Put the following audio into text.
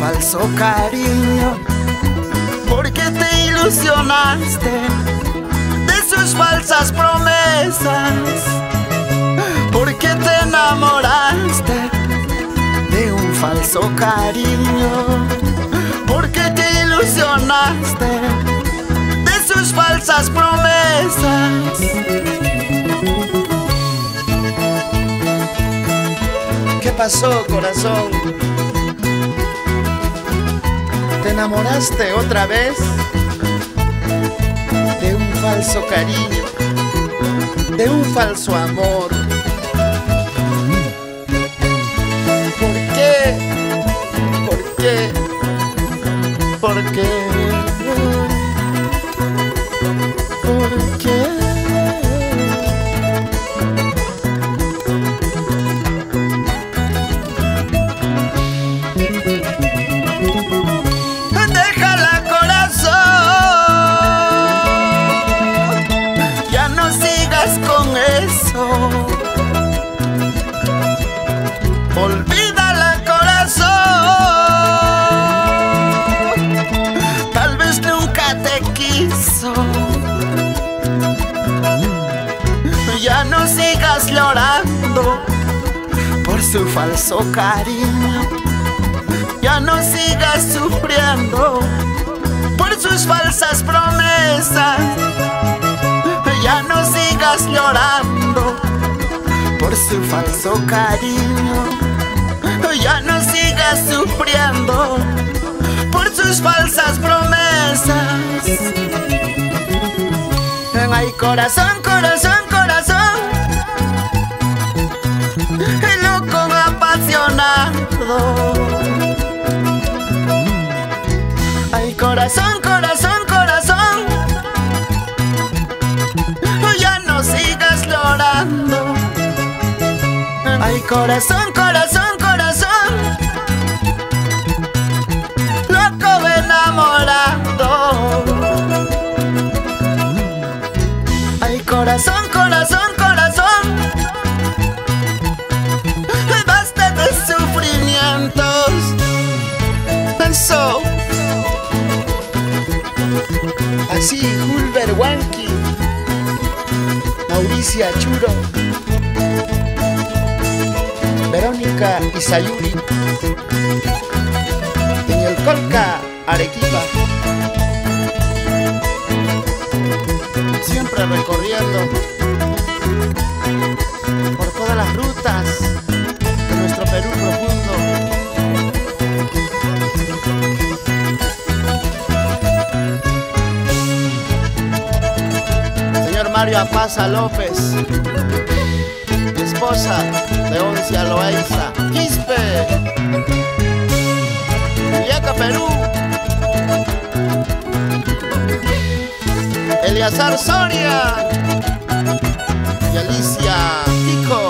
falso cariño, porque te ilusionaste de sus falsas promesas, porque te enamoraste de un falso cariño, porque te ilusionaste de sus falsas promesas. ¿Qué pasó, corazón? ¿Te enamoraste otra vez de un falso cariño, de un falso amor? Su falso cariño ya no sigas sufriendo por sus falsas promesas. Ya no sigas llorando por su falso cariño. Ya no sigas sufriendo por sus falsas promesas. Ay, corazón, corazón, corazón. Apasionado. Ay, corazón, corazón, corazón. Ya no sigas llorando. Ay, corazón, corazón. Así, Hulber Wanky, Mauricia Churo, Verónica Isayuri, en el Colca, Arequipa. Siempre recorriendo por todas las rutas Mario Apaza López, esposa de Oncia Loaiza, Quispe, Yaca Perú, Eliazar Soria. Y Alicia Tico.